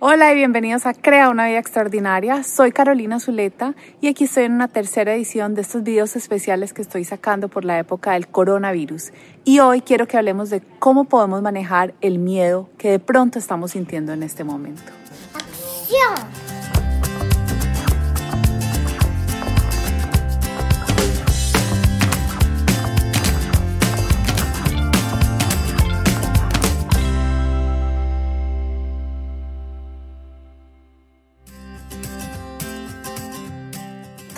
Hola y bienvenidos a Crea una vida extraordinaria. Soy Carolina Zuleta y aquí estoy en una tercera edición de estos videos especiales que estoy sacando por la época del coronavirus. Y hoy quiero que hablemos de cómo podemos manejar el miedo que de pronto estamos sintiendo en este momento. ¡Acción!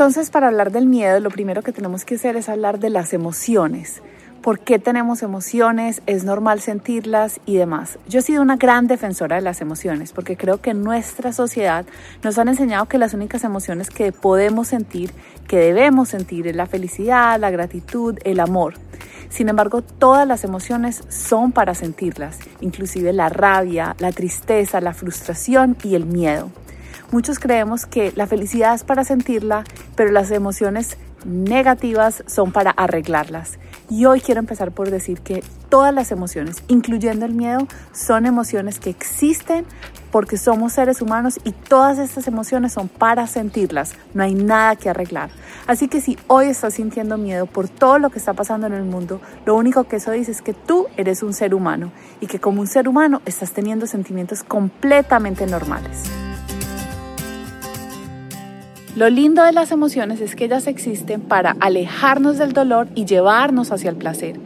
Entonces, para hablar del miedo, lo primero que tenemos que hacer es hablar de las emociones. ¿Por qué tenemos emociones? ¿Es normal sentirlas y demás? Yo he sido una gran defensora de las emociones porque creo que nuestra sociedad nos han enseñado que las únicas emociones que podemos sentir, que debemos sentir, es la felicidad, la gratitud, el amor. Sin embargo, todas las emociones son para sentirlas, inclusive la rabia, la tristeza, la frustración y el miedo. Muchos creemos que la felicidad es para sentirla, pero las emociones negativas son para arreglarlas. Y hoy quiero empezar por decir que todas las emociones, incluyendo el miedo, son emociones que existen porque somos seres humanos y todas estas emociones son para sentirlas. No hay nada que arreglar. Así que si hoy estás sintiendo miedo por todo lo que está pasando en el mundo, lo único que eso dice es que tú eres un ser humano y que como un ser humano estás teniendo sentimientos completamente normales. Lo lindo de las emociones es que ellas existen para alejarnos del dolor y llevarnos hacia el placer.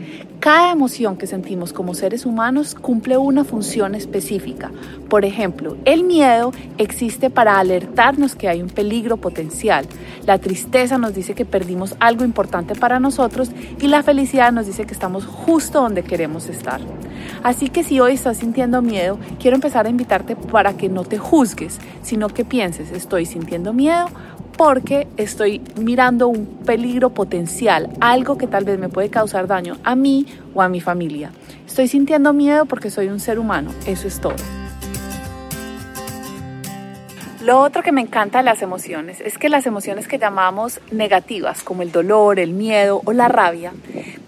Cada emoción que sentimos como seres humanos cumple una función específica. Por ejemplo, el miedo existe para alertarnos que hay un peligro potencial. La tristeza nos dice que perdimos algo importante para nosotros y la felicidad nos dice que estamos justo donde queremos estar. Así que si hoy estás sintiendo miedo, quiero empezar a invitarte para que no te juzgues, sino que pienses, estoy sintiendo miedo porque estoy mirando un peligro potencial, algo que tal vez me puede causar daño a mí o a mi familia. Estoy sintiendo miedo porque soy un ser humano, eso es todo. Lo otro que me encanta de las emociones es que las emociones que llamamos negativas, como el dolor, el miedo o la rabia,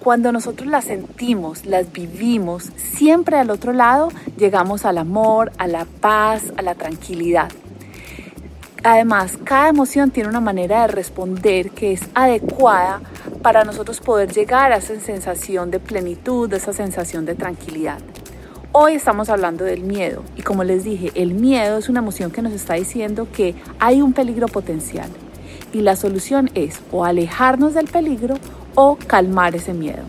cuando nosotros las sentimos, las vivimos, siempre al otro lado llegamos al amor, a la paz, a la tranquilidad. Además, cada emoción tiene una manera de responder que es adecuada para nosotros poder llegar a esa sensación de plenitud, de esa sensación de tranquilidad. Hoy estamos hablando del miedo y como les dije, el miedo es una emoción que nos está diciendo que hay un peligro potencial y la solución es o alejarnos del peligro o calmar ese miedo.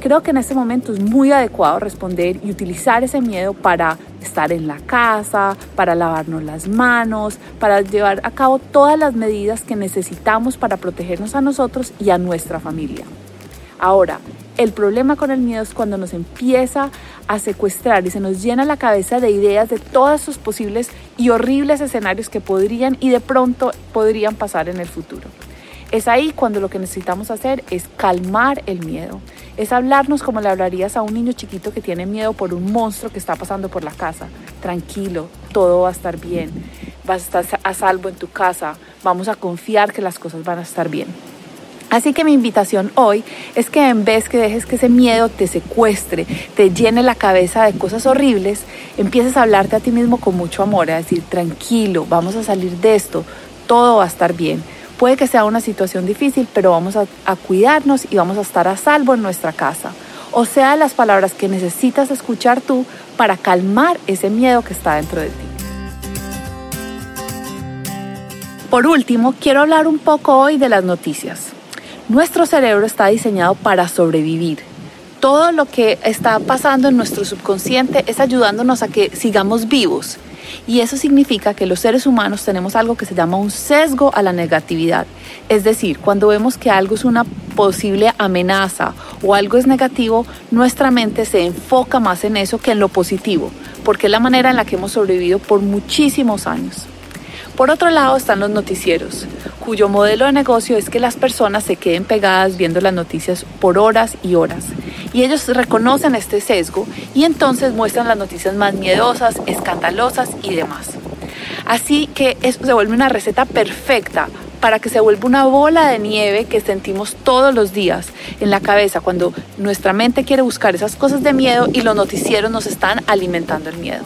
Creo que en este momento es muy adecuado responder y utilizar ese miedo para estar en la casa, para lavarnos las manos, para llevar a cabo todas las medidas que necesitamos para protegernos a nosotros y a nuestra familia. Ahora, el problema con el miedo es cuando nos empieza a secuestrar y se nos llena la cabeza de ideas de todos esos posibles y horribles escenarios que podrían y de pronto podrían pasar en el futuro. Es ahí cuando lo que necesitamos hacer es calmar el miedo. Es hablarnos como le hablarías a un niño chiquito que tiene miedo por un monstruo que está pasando por la casa. Tranquilo, todo va a estar bien. Vas a estar a salvo en tu casa. Vamos a confiar que las cosas van a estar bien. Así que mi invitación hoy es que en vez que dejes que ese miedo te secuestre, te llene la cabeza de cosas horribles, empieces a hablarte a ti mismo con mucho amor, a decir, tranquilo, vamos a salir de esto, todo va a estar bien Puede que sea una situación difícil, pero vamos a, cuidarnos y vamos a estar a salvo en nuestra casa. O sea, las palabras que necesitas escuchar tú para calmar ese miedo que está dentro de ti. Por último, quiero hablar un poco hoy de las noticias. Nuestro cerebro está diseñado para sobrevivir. Todo lo que está pasando en nuestro subconsciente es ayudándonos a que sigamos vivos y eso significa que los seres humanos tenemos algo que se llama un sesgo a la negatividad. Es decir, cuando vemos que algo es una posible amenaza o algo es negativo, nuestra mente se enfoca más en eso que en lo positivo, porque es la manera en la que hemos sobrevivido por muchísimos años. Por otro lado están los noticieros, cuyo modelo de negocio es que las personas se queden pegadas viendo las noticias por horas y horas y ellos reconocen este sesgo y entonces muestran las noticias más miedosas, escandalosas y demás. Así que eso se vuelve una receta perfecta para que se vuelva una bola de nieve que sentimos todos los días, en la cabeza cuando nuestra mente quiere buscar esas cosas de miedo y los noticieros nos están alimentando el miedo.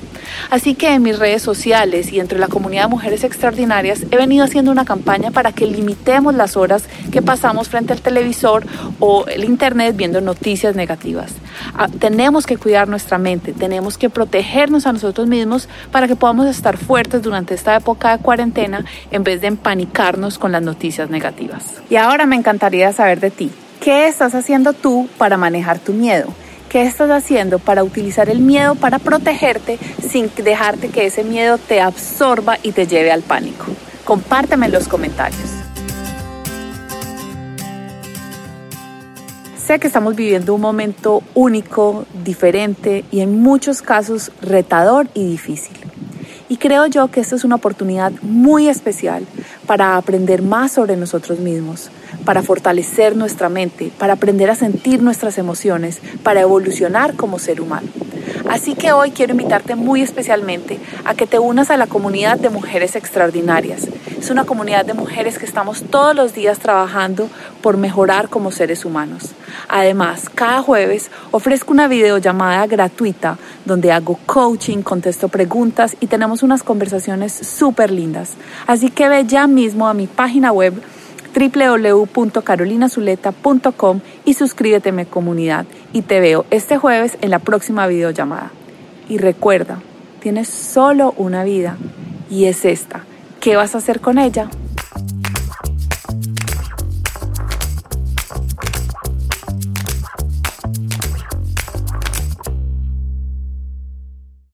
Así que en mis redes sociales y entre la comunidad de mujeres extraordinarias he venido haciendo una campaña para que limitemos las horas que pasamos frente al televisor o el internet viendo noticias negativas. Ah, tenemos que cuidar nuestra mente, tenemos que protegernos a nosotros mismos para que podamos estar fuertes durante esta época de cuarentena en vez de empanicarnos con las noticias negativas. Y ahora me encantaría saber de ti. ¿Qué estás haciendo tú para manejar tu miedo? ¿Qué estás haciendo para utilizar el miedo para protegerte sin dejarte que ese miedo te absorba y te lleve al pánico? Compárteme en los comentarios. Sé que estamos viviendo un momento único, diferente y en muchos casos retador y difícil. Y creo yo que esta es una oportunidad muy especial para aprender más sobre nosotros mismos, para fortalecer nuestra mente, para aprender a sentir nuestras emociones, para evolucionar como ser humano. Así que hoy quiero invitarte muy especialmente a que te unas a la comunidad de mujeres extraordinarias. Es una comunidad de mujeres que estamos todos los días trabajando por mejorar como seres humanos. Además, cada jueves ofrezco una videollamada gratuita donde hago coaching, contesto preguntas y tenemos unas conversaciones súper lindas. Así que ve ya mismo a mi página web www.carolinazuleta.com y suscríbete a mi comunidad. Y te veo este jueves en la próxima videollamada. Y recuerda, tienes solo una vida y es esta. ¿Qué vas a hacer con ella?